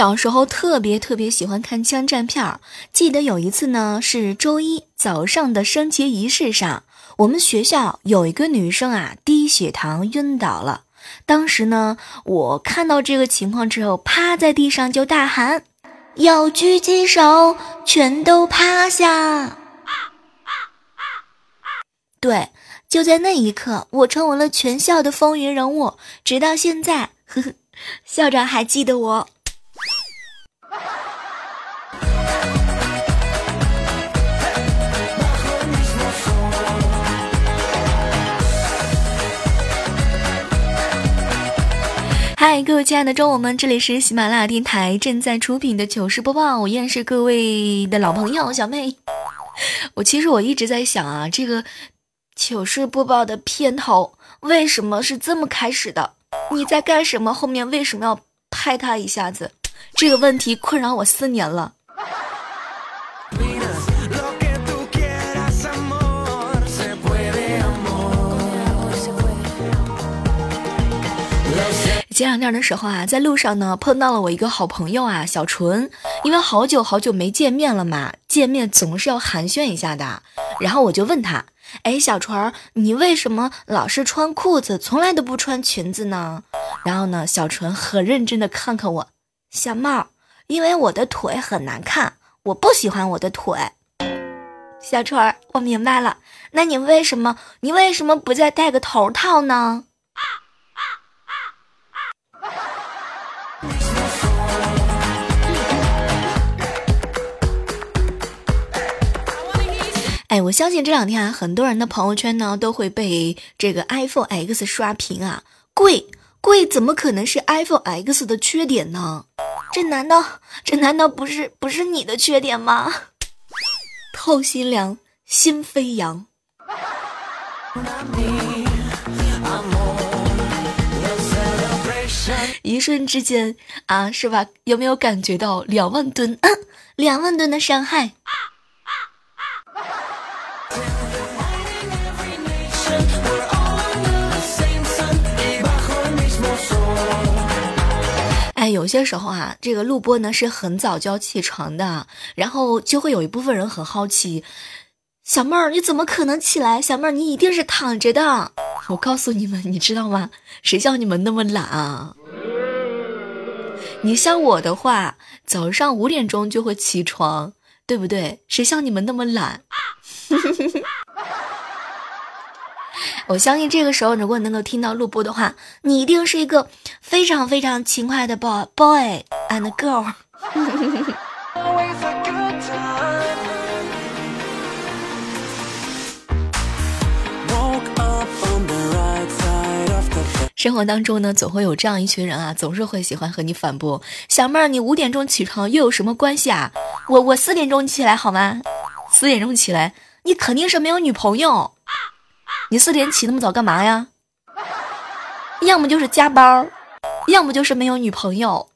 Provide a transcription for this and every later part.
小时候特别特别喜欢看枪战片儿，记得有一次呢，是周一早上的升旗仪式上，我们学校有一个女生啊低血糖晕倒了。当时呢，我看到这个情况之后，趴在地上就大喊：“要狙击手，全都趴下！”对，就在那一刻，我成为了全校的风云人物，直到现在，呵呵，校长还记得我。嗨，各位亲爱的中午们，这里是喜马拉雅电台正在出品的糗事播报，我依然是各位的老朋友小妹。我其实我一直在想啊，这个糗事播报的片头为什么是这么开始的？你在干什么？后面为什么要拍他一下子？这个问题困扰我四年了。前两天的时候啊，在路上呢碰到了我一个好朋友啊，小纯。因为好久好久没见面了嘛，见面总是要寒暄一下的。然后我就问他：“哎，小纯，你为什么老是穿裤子，从来都不穿裙子呢？”然后呢，小纯很认真的看看我，小帽，因为我的腿很难看，我不喜欢我的腿。小纯，我明白了，那你为什么你为什么不再戴个头套呢？哎，我相信这两天啊，很多人的朋友圈呢都会被这个 iPhone X 刷屏啊，贵贵怎么可能是 iPhone X 的缺点呢？这难道这难道不是不是你的缺点吗？透心凉，心飞扬。一瞬之间啊，是吧？有没有感觉到两万吨、嗯 两万吨的伤害？有些时候啊，这个录播呢是很早就要起床的，然后就会有一部分人很好奇，小妹儿你怎么可能起来？小妹儿你一定是躺着的。我告诉你们，你知道吗？谁像你们那么懒啊？你像我的话，早上五点钟就会起床，对不对？谁像你们那么懒？我相信这个时候，如果能够听到录播的话，你一定是一个非常非常勤快的 boy boy and girl。生活当中呢，总会有这样一群人啊，总是会喜欢和你反驳。小妹儿，你五点钟起床又有什么关系啊？我我四点钟起来好吗？四点钟起来，你肯定是没有女朋友。你四点起那么早干嘛呀？要么就是加班儿，要么就是没有女朋友。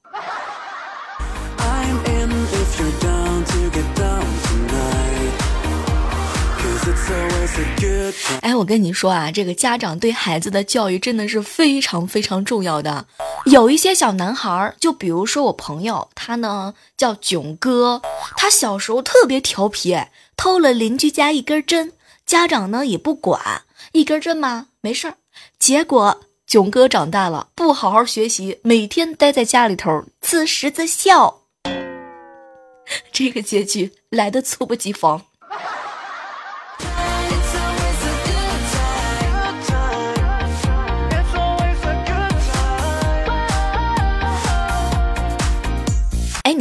哎，我跟你说啊，这个家长对孩子的教育真的是非常非常重要的。有一些小男孩儿，就比如说我朋友，他呢叫囧哥，他小时候特别调皮，偷了邻居家一根针，家长呢也不管，一根针吗，没事儿。结果囧哥长大了，不好好学习，每天待在家里头自食自笑。这个结局来的猝不及防。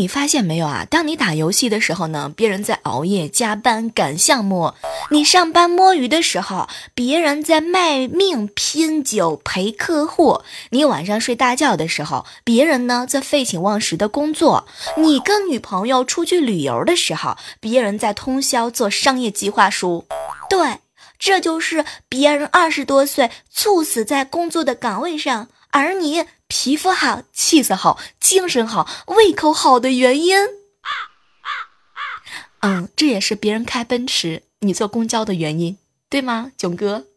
你发现没有啊？当你打游戏的时候呢，别人在熬夜加班赶项目；你上班摸鱼的时候，别人在卖命拼酒陪客户；你晚上睡大觉的时候，别人呢在废寝忘食的工作；你跟女朋友出去旅游的时候，别人在通宵做商业计划书。对，这就是别人二十多岁猝死在工作的岗位上，而你。皮肤好，气色好，精神好，胃口好的原因。嗯，这也是别人开奔驰，你坐公交的原因，对吗，囧哥？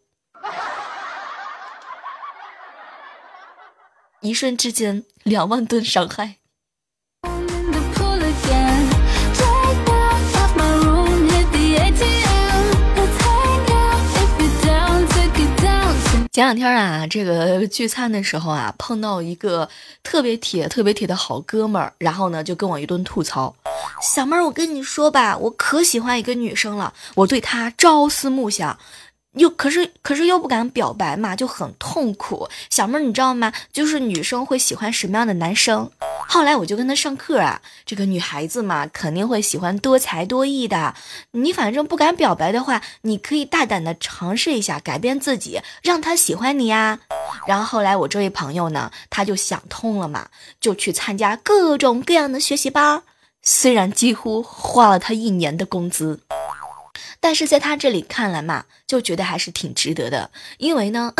一瞬之间，两万吨伤害。前两天啊，这个聚餐的时候啊，碰到一个特别铁、特别铁的好哥们儿，然后呢，就跟我一顿吐槽。小妹儿，我跟你说吧，我可喜欢一个女生了，我对她朝思暮想。又可是可是又不敢表白嘛，就很痛苦。小妹儿，你知道吗？就是女生会喜欢什么样的男生？后来我就跟他上课啊，这个女孩子嘛，肯定会喜欢多才多艺的。你反正不敢表白的话，你可以大胆的尝试一下，改变自己，让他喜欢你呀。然后后来我这位朋友呢，他就想通了嘛，就去参加各种各样的学习班儿，虽然几乎花了他一年的工资。但是在他这里看来嘛，就觉得还是挺值得的，因为呢，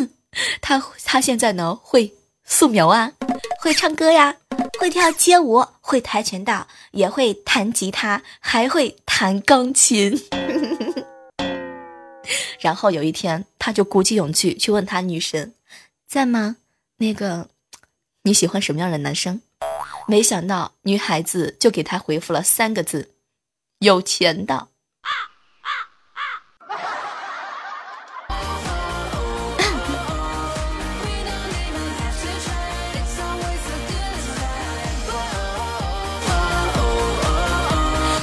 他他现在呢会素描啊，会唱歌呀，会跳街舞，会跆拳道，也会弹吉他，还会弹钢琴。然后有一天，他就鼓起勇气去问他女神，在吗？那个你喜欢什么样的男生？没想到女孩子就给他回复了三个字：有钱的。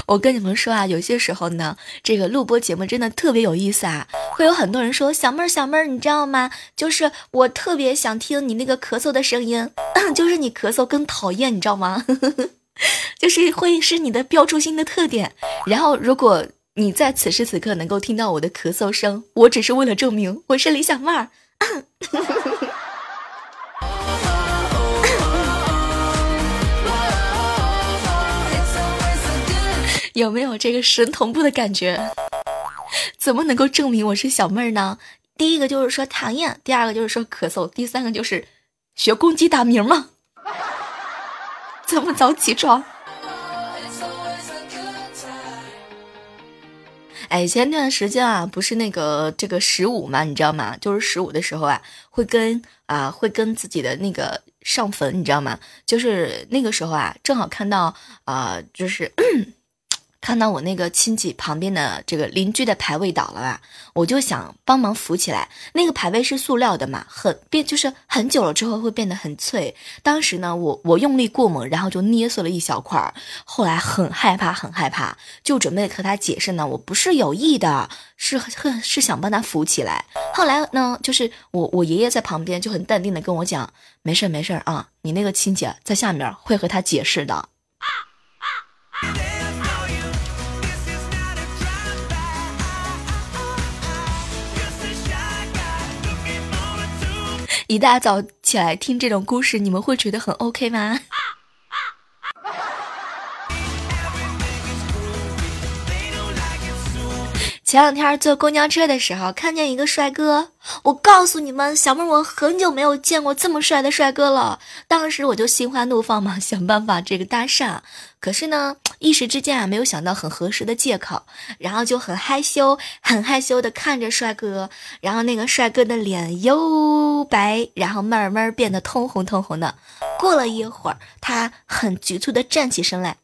我跟你们说啊，有些时候呢，这个录播节目真的特别有意思啊。会有很多人说：“小妹儿，小妹儿，你知道吗？就是我特别想听你那个咳嗽的声音，就是你咳嗽更讨厌，你知道吗？就是会是你的标注性的特点。然后，如果你在此时此刻能够听到我的咳嗽声，我只是为了证明我是李小妹儿。”有没有这个神同步的感觉？怎么能够证明我是小妹儿呢？第一个就是说讨厌，第二个就是说咳嗽，第三个就是学公鸡打鸣吗？这么早起床？哎，前段时间啊，不是那个这个十五嘛，你知道吗？就是十五的时候啊，会跟啊会跟自己的那个上坟，你知道吗？就是那个时候啊，正好看到啊，就是。看到我那个亲戚旁边的这个邻居的牌位倒了吧，我就想帮忙扶起来。那个牌位是塑料的嘛，很变就是很久了之后会变得很脆。当时呢，我我用力过猛，然后就捏碎了一小块儿。后来很害怕，很害怕，就准备和他解释呢，我不是有意的，是很是想帮他扶起来。后来呢，就是我我爷爷在旁边就很淡定的跟我讲，没事没事啊，你那个亲戚在下面会和他解释的。啊啊啊一大早起来听这种故事，你们会觉得很 OK 吗？前两天坐公交车的时候，看见一个帅哥。我告诉你们，小妹，我很久没有见过这么帅的帅哥了。当时我就心花怒放嘛，想办法这个搭讪。可是呢，一时之间啊，没有想到很合适的借口，然后就很害羞，很害羞的看着帅哥。然后那个帅哥的脸又白，然后慢慢变得通红通红的。过了一会儿，他很局促的站起身来：“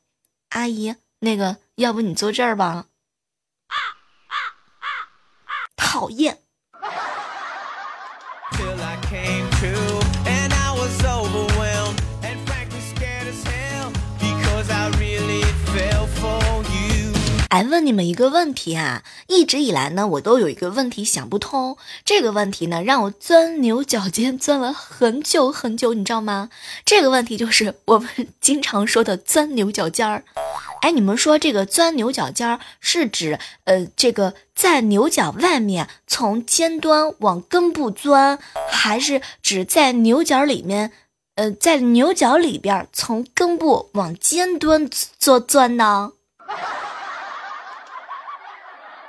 阿姨，那个，要不你坐这儿吧。”讨厌。哎，问你们一个问题啊，一直以来呢，我都有一个问题想不通，这个问题呢，让我钻牛角尖，钻了很久很久，你知道吗？这个问题就是我们经常说的钻牛角尖儿。哎，你们说这个钻牛角尖儿是指呃，这个在牛角外面从尖端往根部钻，还是指在牛角里面？呃，在牛角里边从根部往尖端做钻呢？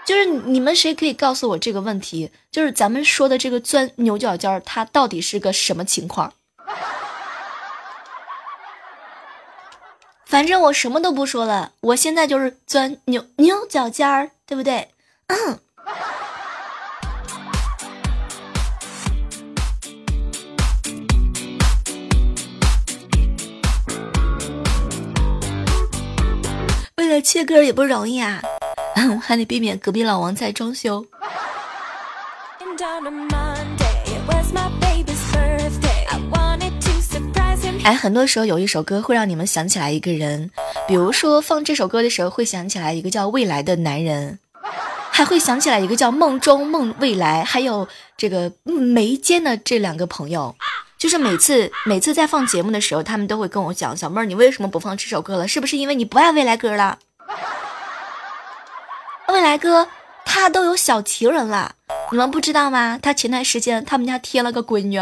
就是你们谁可以告诉我这个问题？就是咱们说的这个钻牛角尖儿，它到底是个什么情况？反正我什么都不说了，我现在就是钻牛牛角尖儿，对不对？嗯。为了切歌也不容易啊，还得避免隔壁老王在装修。哎，很多时候有一首歌会让你们想起来一个人，比如说放这首歌的时候会想起来一个叫未来的男人，还会想起来一个叫梦中梦未来，还有这个眉间的这两个朋友。就是每次每次在放节目的时候，他们都会跟我讲：“小妹儿，你为什么不放这首歌了？是不是因为你不爱未来哥了？未来哥他都有小情人了，你们不知道吗？他前段时间他们家添了个闺女。”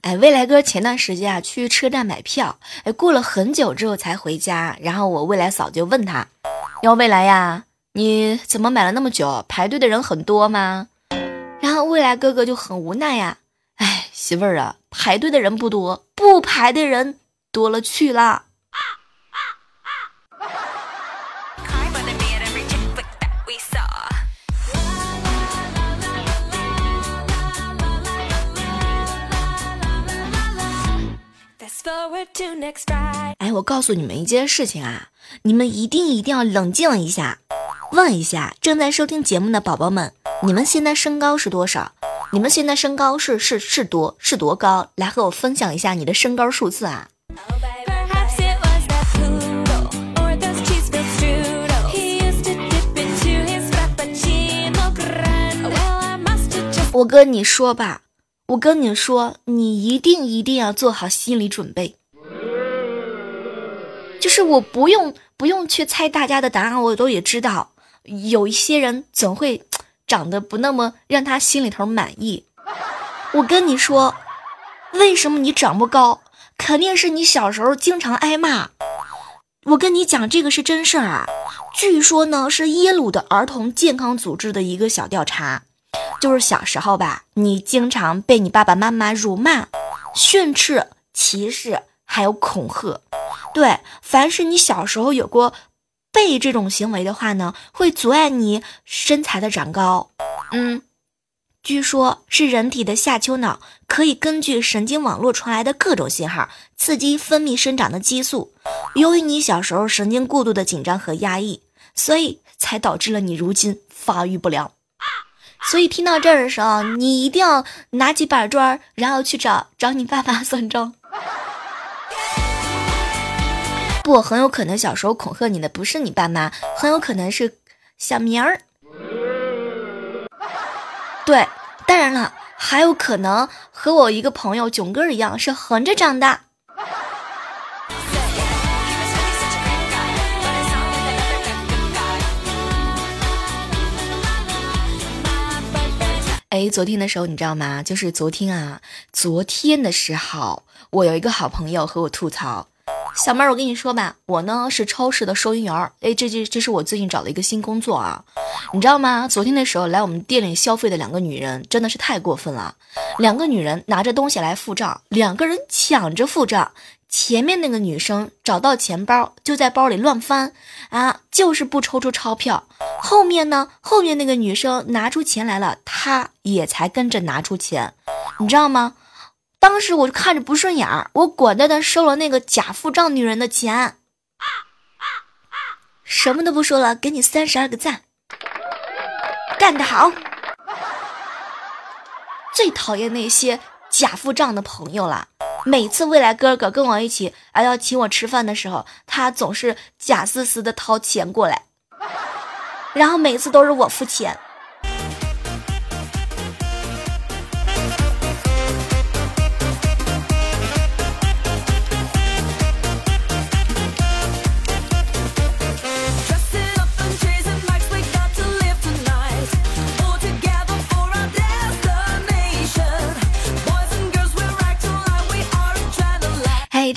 哎，未来哥前段时间啊去车站买票，哎，过了很久之后才回家，然后我未来嫂就问他。要未来呀？你怎么买了那么久？排队的人很多吗？然后未来哥哥就很无奈呀，媳妇儿啊，排队的人不多，不排的人多了去了。哎，我告诉你们一件事情啊，你们一定一定要冷静一下，问一下正在收听节目的宝宝们，你们现在身高是多少？你们现在身高是是是多是多高？来和我分享一下你的身高数字啊！我跟你说吧。我跟你说，你一定一定要做好心理准备。就是我不用不用去猜大家的答案，我都也知道，有一些人总会长得不那么让他心里头满意。我跟你说，为什么你长不高？肯定是你小时候经常挨骂。我跟你讲，这个是真事儿啊。据说呢，是耶鲁的儿童健康组织的一个小调查。就是小时候吧，你经常被你爸爸妈妈辱骂、训斥、歧视，还有恐吓。对，凡是你小时候有过被这种行为的话呢，会阻碍你身材的长高。嗯，据说是人体的下丘脑可以根据神经网络传来的各种信号，刺激分泌生长的激素。由于你小时候神经过度的紧张和压抑，所以才导致了你如今发育不良。所以听到这儿的时候，你一定要拿起板砖，然后去找找你爸爸 算账。不，很有可能小时候恐吓你的不是你爸妈，很有可能是小明儿。对，当然了，还有可能和我一个朋友囧哥一样，是横着长的。哎，昨天的时候你知道吗？就是昨天啊，昨天的时候，我有一个好朋友和我吐槽，小妹儿，我跟你说吧，我呢是超市的收银员儿。哎，这这这是我最近找的一个新工作啊，你知道吗？昨天的时候来我们店里消费的两个女人真的是太过分了，两个女人拿着东西来付账，两个人抢着付账。前面那个女生找到钱包，就在包里乱翻，啊，就是不抽出钞票。后面呢，后面那个女生拿出钱来了，她也才跟着拿出钱，你知道吗？当时我就看着不顺眼，我果断的收了那个假付账女人的钱。什么都不说了，给你三十二个赞，干得好！最讨厌那些假付账的朋友了。每次未来哥哥跟我一起啊要请我吃饭的时候，他总是假丝丝的掏钱过来，然后每次都是我付钱。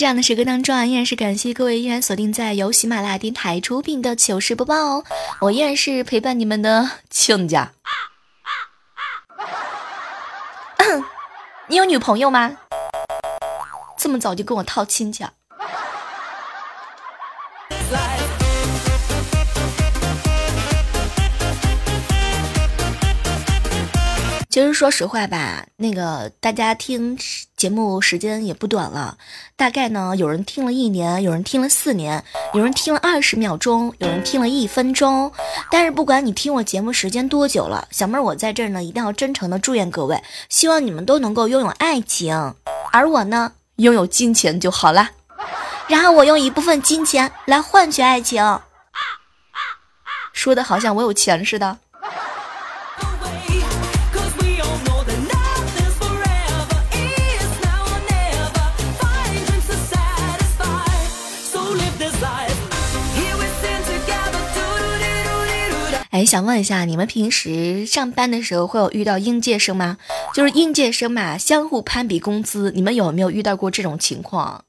这样的时刻当中啊，依然是感谢各位依然锁定在由喜马拉雅电台出品的糗事播报哦。我依然是陪伴你们的亲家。你有女朋友吗？这么早就跟我套亲家？其实说实话吧，那个大家听节目时间也不短了，大概呢有人听了一年，有人听了四年，有人听了二十秒钟，有人听了一分钟。但是不管你听我节目时间多久了，小妹儿我在这儿呢一定要真诚的祝愿各位，希望你们都能够拥有爱情，而我呢拥有金钱就好了，然后我用一部分金钱来换取爱情，说的好像我有钱似的。哎，想问一下，你们平时上班的时候会有遇到应届生吗？就是应届生嘛，相互攀比工资，你们有没有遇到过这种情况？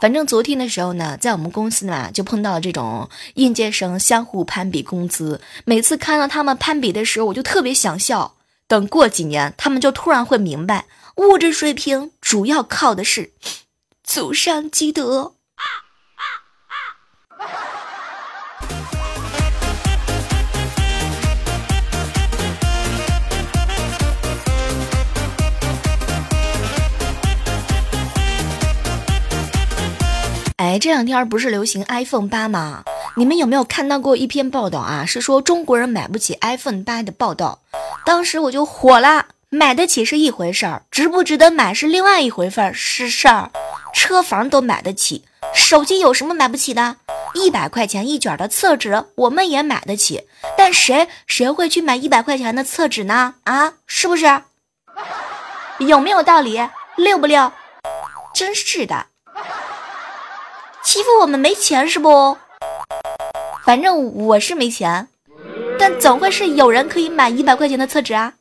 反正昨天的时候呢，在我们公司呢，就碰到了这种应届生相互攀比工资。每次看到他们攀比的时候，我就特别想笑。等过几年，他们就突然会明白，物质水平主要靠的是祖上积德。这两天不是流行 iPhone 八吗？你们有没有看到过一篇报道啊？是说中国人买不起 iPhone 八的报道。当时我就火了，买得起是一回事儿，值不值得买是另外一回事儿。是事儿，车房都买得起，手机有什么买不起的？一百块钱一卷的厕纸我们也买得起，但谁谁会去买一百块钱的厕纸呢？啊，是不是？有没有道理？六不六？真是的。欺负我们没钱是不？反正我是没钱，但总会是有人可以买一百块钱的厕纸啊。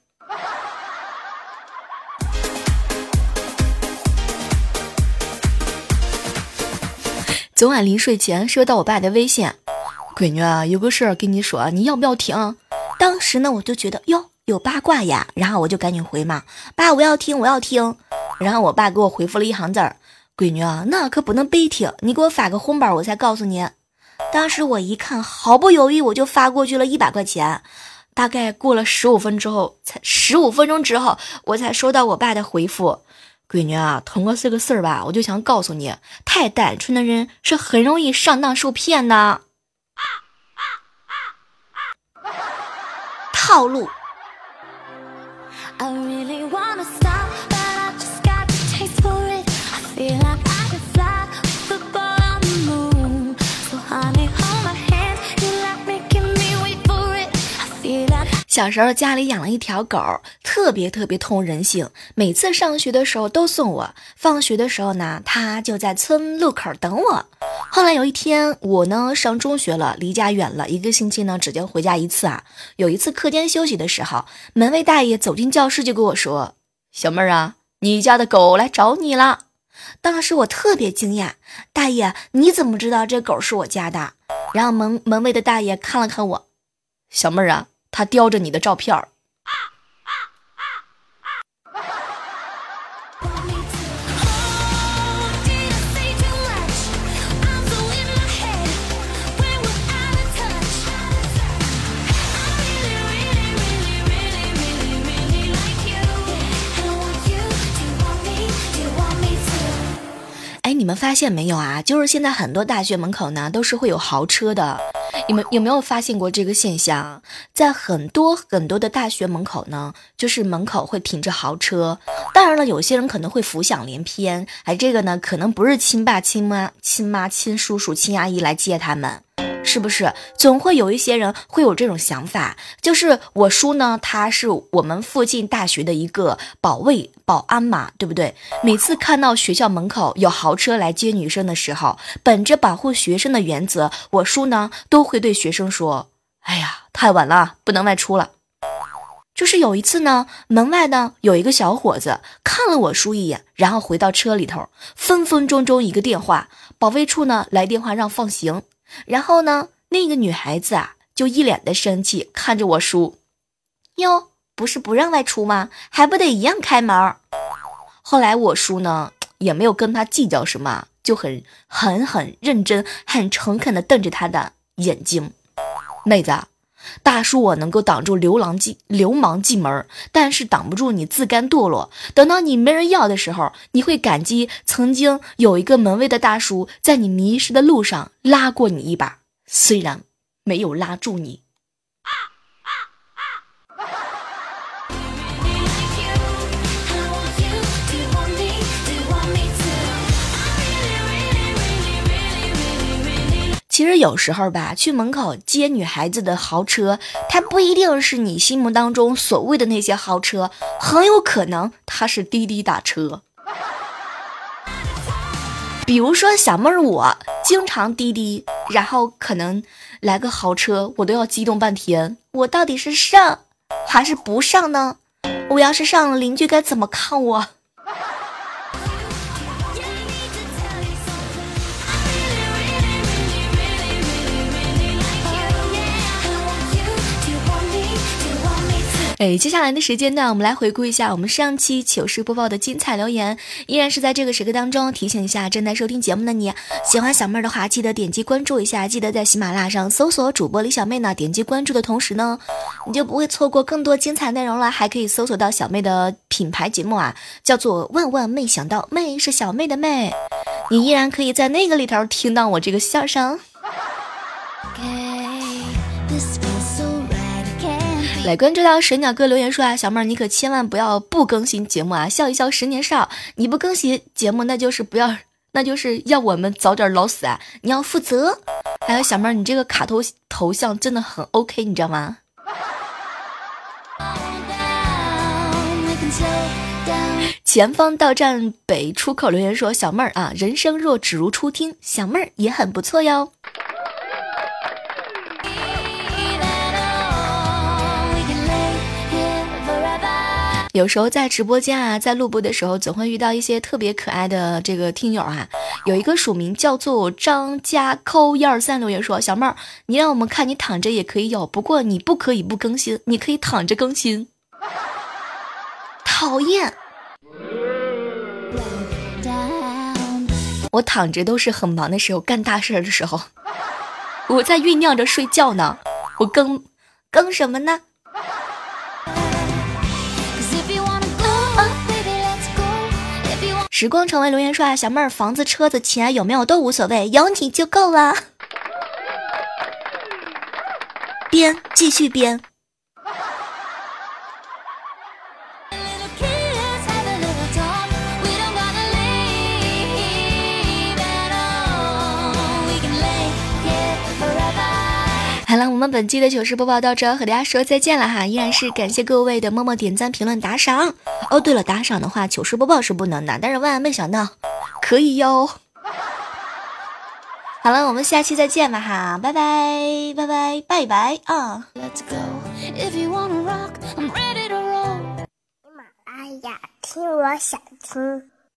昨晚临睡前收到我爸的微信，闺女啊，有个事儿跟你说，你要不要听？当时呢，我就觉得哟，有八卦呀，然后我就赶紧回嘛，爸，我要听，我要听。然后我爸给我回复了一行字儿。闺女啊，那可不能白听，你给我发个红包，我才告诉你。当时我一看，毫不犹豫，我就发过去了一百块钱。大概过了十五分之后，才十五分钟之后，我才收到我爸的回复。闺女啊，通过这个事儿吧，我就想告诉你，太单纯的人是很容易上当受骗的。套路。小时候家里养了一条狗，特别特别通人性。每次上学的时候都送我，放学的时候呢，它就在村路口等我。后来有一天，我呢上中学了，离家远了，一个星期呢只就回家一次啊。有一次课间休息的时候，门卫大爷走进教室就跟我说：“小妹儿啊，你家的狗来找你了。”当时我特别惊讶，大爷你怎么知道这狗是我家的？然后门门卫的大爷看了看我，小妹儿啊。他叼着你的照片儿。你们发现没有啊？就是现在很多大学门口呢，都是会有豪车的。你们有没有发现过这个现象？在很多很多的大学门口呢，就是门口会停着豪车。当然了，有些人可能会浮想联翩，哎，这个呢，可能不是亲爸、亲妈、亲妈、亲叔叔、亲阿姨来接他们。是不是总会有一些人会有这种想法？就是我叔呢，他是我们附近大学的一个保卫保安嘛，对不对？每次看到学校门口有豪车来接女生的时候，本着保护学生的原则，我叔呢都会对学生说：“哎呀，太晚了，不能外出了。”就是有一次呢，门外呢有一个小伙子看了我叔一眼，然后回到车里头，分分钟钟一个电话，保卫处呢来电话让放行。然后呢，那个女孩子啊，就一脸的生气，看着我叔，哟，不是不让外出吗？还不得一样开门？后来我叔呢，也没有跟他计较什么，就很很很认真、很诚恳的瞪着他的眼睛。妹子，大叔我能够挡住流浪进流氓进门，但是挡不住你自甘堕落。等到你没人要的时候，你会感激曾经有一个门卫的大叔在你迷失的路上拉过你一把，虽然没有拉住你。其实有时候吧，去门口接女孩子的豪车，它不一定是你心目当中所谓的那些豪车，很有可能它是滴滴打车。比如说小妹儿，我经常滴滴，然后可能来个豪车，我都要激动半天。我到底是上还是不上呢？我要是上了，邻居该怎么看我？哎，接下来的时间段，我们来回顾一下我们上期糗事播报的精彩留言。依然是在这个时刻当中，提醒一下正在收听节目的你，喜欢小妹儿的话，记得点击关注一下。记得在喜马拉雅上搜索主播李小妹呢，点击关注的同时呢，你就不会错过更多精彩内容了。还可以搜索到小妹的品牌节目啊，叫做万万没想到，妹是小妹的妹，你依然可以在那个里头听到我这个笑声。来关注到水鸟哥留言说啊，小妹儿你可千万不要不更新节目啊，笑一笑十年少，你不更新节目那就是不要，那就是要我们早点老死啊，你要负责。还有小妹儿，你这个卡头头像真的很 OK，你知道吗？前方到站北出口留言说，小妹儿啊，人生若只如初听，小妹儿也很不错哟。有时候在直播间啊，在录播的时候，总会遇到一些特别可爱的这个听友啊。有一个署名叫做张家扣一二三留言说：“小妹儿，你让我们看你躺着也可以有，不过你不可以不更新，你可以躺着更新。”讨厌！我躺着都是很忙的时候，干大事的时候，我在酝酿着睡觉呢。我更更什么呢？时光成为留言说啊，小妹儿，房子、车子、钱有没有都无所谓，有你就够了。编，继续编。们本期的糗事播报到这，和大家说再见了哈！依然是感谢各位的默默点赞、评论、打赏。哦，对了，打赏的话，糗事播报是不能的，但是万万没想到可以哟。好了，我们下期再见吧哈，拜拜拜拜拜拜啊！喜马拉雅听，我想听。